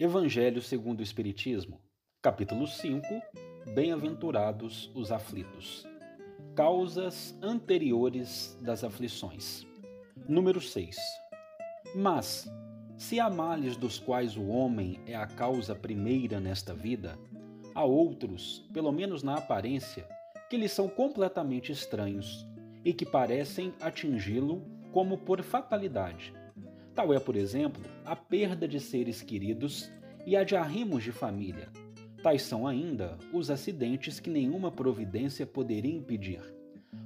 Evangelho segundo o Espiritismo, capítulo 5 Bem-aventurados os aflitos. Causas anteriores das aflições. Número 6. Mas, se há males dos quais o homem é a causa primeira nesta vida, há outros, pelo menos na aparência, que lhe são completamente estranhos e que parecem atingi-lo como por fatalidade. Tal é, por exemplo, a perda de seres queridos e a de arrimos de família. Tais são ainda os acidentes que nenhuma providência poderia impedir,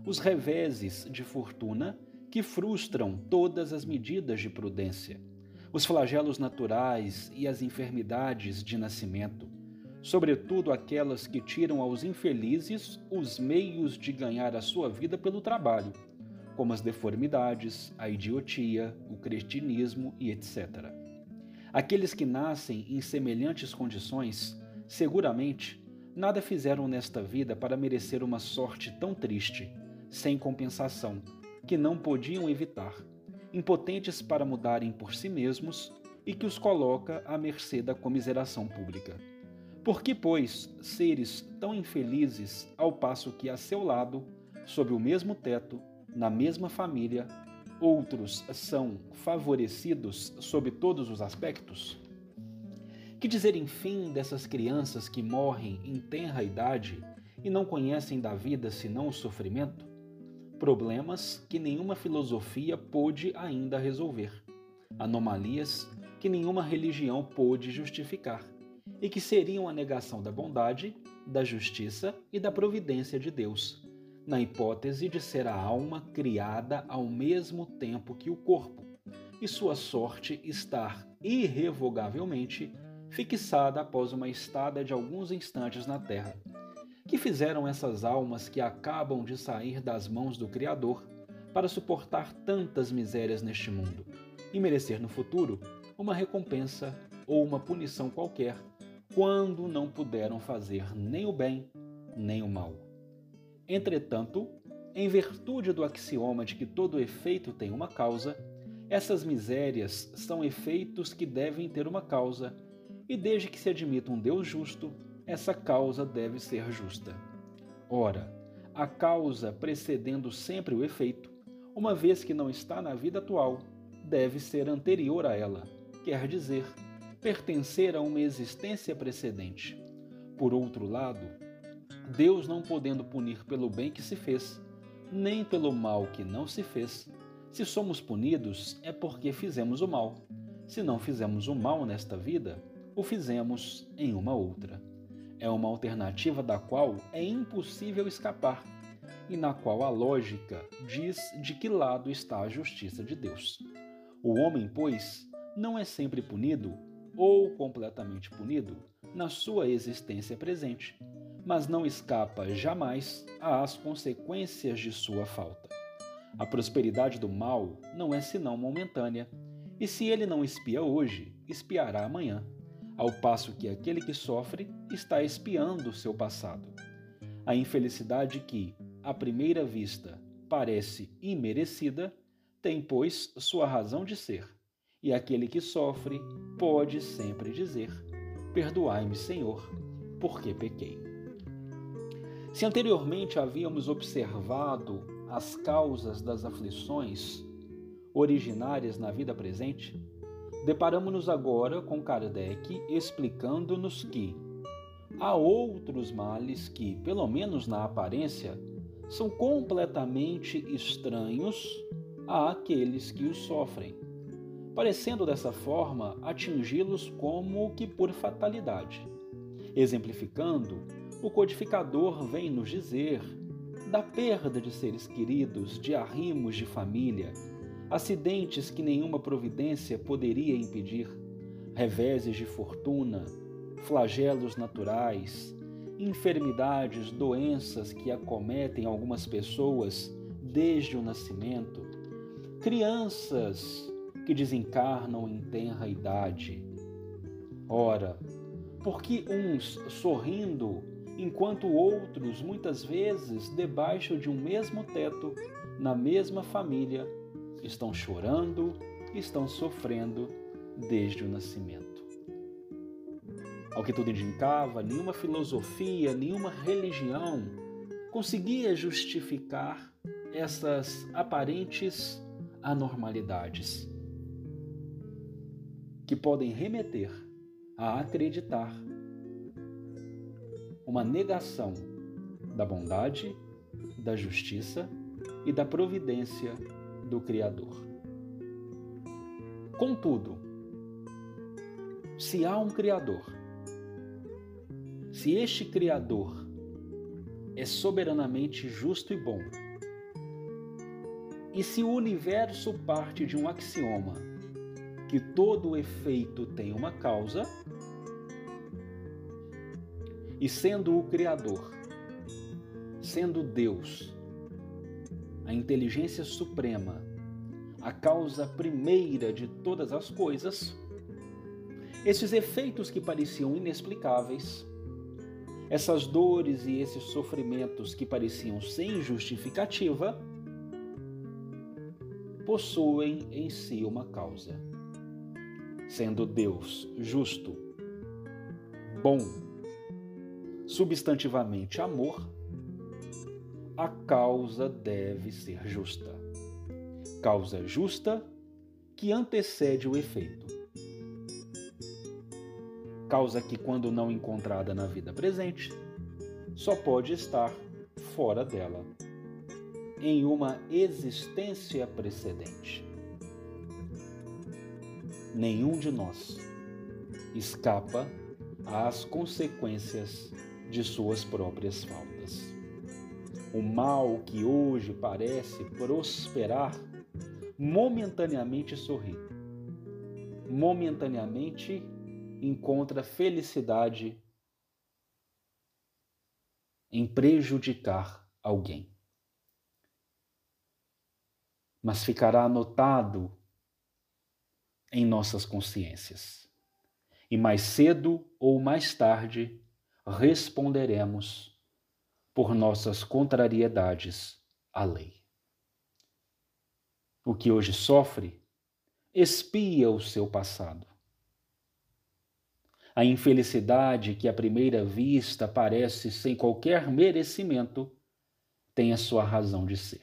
os reveses de fortuna que frustram todas as medidas de prudência, os flagelos naturais e as enfermidades de nascimento, sobretudo aquelas que tiram aos infelizes os meios de ganhar a sua vida pelo trabalho como as deformidades, a idiotia, o cretinismo e etc. Aqueles que nascem em semelhantes condições, seguramente, nada fizeram nesta vida para merecer uma sorte tão triste, sem compensação, que não podiam evitar, impotentes para mudarem por si mesmos e que os coloca à mercê da comiseração pública. Por que, pois, seres tão infelizes, ao passo que a seu lado, sob o mesmo teto, na mesma família, outros são favorecidos sob todos os aspectos? Que dizer, enfim, dessas crianças que morrem em tenra idade e não conhecem da vida senão o sofrimento? Problemas que nenhuma filosofia pôde ainda resolver, anomalias que nenhuma religião pôde justificar e que seriam a negação da bondade, da justiça e da providência de Deus na hipótese de ser a alma criada ao mesmo tempo que o corpo, e sua sorte estar irrevogavelmente fixada após uma estada de alguns instantes na Terra. Que fizeram essas almas que acabam de sair das mãos do Criador para suportar tantas misérias neste mundo e merecer no futuro uma recompensa ou uma punição qualquer, quando não puderam fazer nem o bem nem o mal? Entretanto, em virtude do axioma de que todo efeito tem uma causa, essas misérias são efeitos que devem ter uma causa, e desde que se admita um Deus justo, essa causa deve ser justa. Ora, a causa precedendo sempre o efeito, uma vez que não está na vida atual, deve ser anterior a ela, quer dizer, pertencer a uma existência precedente. Por outro lado, Deus não podendo punir pelo bem que se fez, nem pelo mal que não se fez. Se somos punidos, é porque fizemos o mal. Se não fizemos o mal nesta vida, o fizemos em uma outra. É uma alternativa da qual é impossível escapar e na qual a lógica diz de que lado está a justiça de Deus. O homem, pois, não é sempre punido ou completamente punido na sua existência presente mas não escapa jamais às consequências de sua falta. A prosperidade do mal não é senão momentânea, e se ele não espia hoje, espiará amanhã, ao passo que aquele que sofre está espiando seu passado. A infelicidade que, à primeira vista, parece imerecida, tem, pois, sua razão de ser, e aquele que sofre pode sempre dizer: Perdoai-me, Senhor, porque pequei. Se anteriormente havíamos observado as causas das aflições originárias na vida presente, deparamos-nos agora com Kardec explicando-nos que há outros males que, pelo menos na aparência, são completamente estranhos àqueles que os sofrem, parecendo dessa forma atingi-los como que por fatalidade, exemplificando o codificador vem nos dizer da perda de seres queridos, de arrimos de família, acidentes que nenhuma providência poderia impedir, reveses de fortuna, flagelos naturais, enfermidades, doenças que acometem algumas pessoas desde o nascimento, crianças que desencarnam em tenra idade. Ora, porque uns sorrindo enquanto outros, muitas vezes, debaixo de um mesmo teto, na mesma família, estão chorando, estão sofrendo desde o nascimento. ao que tudo indicava, nenhuma filosofia, nenhuma religião conseguia justificar essas aparentes anormalidades que podem remeter a acreditar uma negação da bondade, da justiça e da providência do Criador. Contudo, se há um Criador, se este Criador é soberanamente justo e bom, e se o universo parte de um axioma que todo efeito tem uma causa, e sendo o Criador, sendo Deus, a inteligência suprema, a causa primeira de todas as coisas, esses efeitos que pareciam inexplicáveis, essas dores e esses sofrimentos que pareciam sem justificativa, possuem em si uma causa. Sendo Deus justo, bom, substantivamente amor, a causa deve ser justa. Causa justa que antecede o efeito. Causa que, quando não encontrada na vida presente, só pode estar fora dela, em uma existência precedente. Nenhum de nós escapa às consequências de suas próprias faltas. O mal que hoje parece prosperar momentaneamente sorri. Momentaneamente encontra felicidade em prejudicar alguém. Mas ficará anotado em nossas consciências. E mais cedo ou mais tarde responderemos por nossas contrariedades à lei. O que hoje sofre expia o seu passado. A infelicidade que à primeira vista parece sem qualquer merecimento tem a sua razão de ser.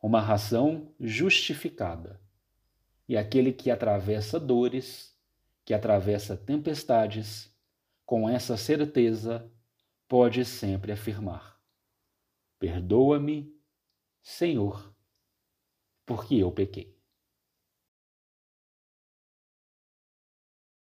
Uma razão justificada. E aquele que atravessa dores, que atravessa tempestades, com essa certeza pode sempre afirmar: Perdoa-me, Senhor, porque eu pequei.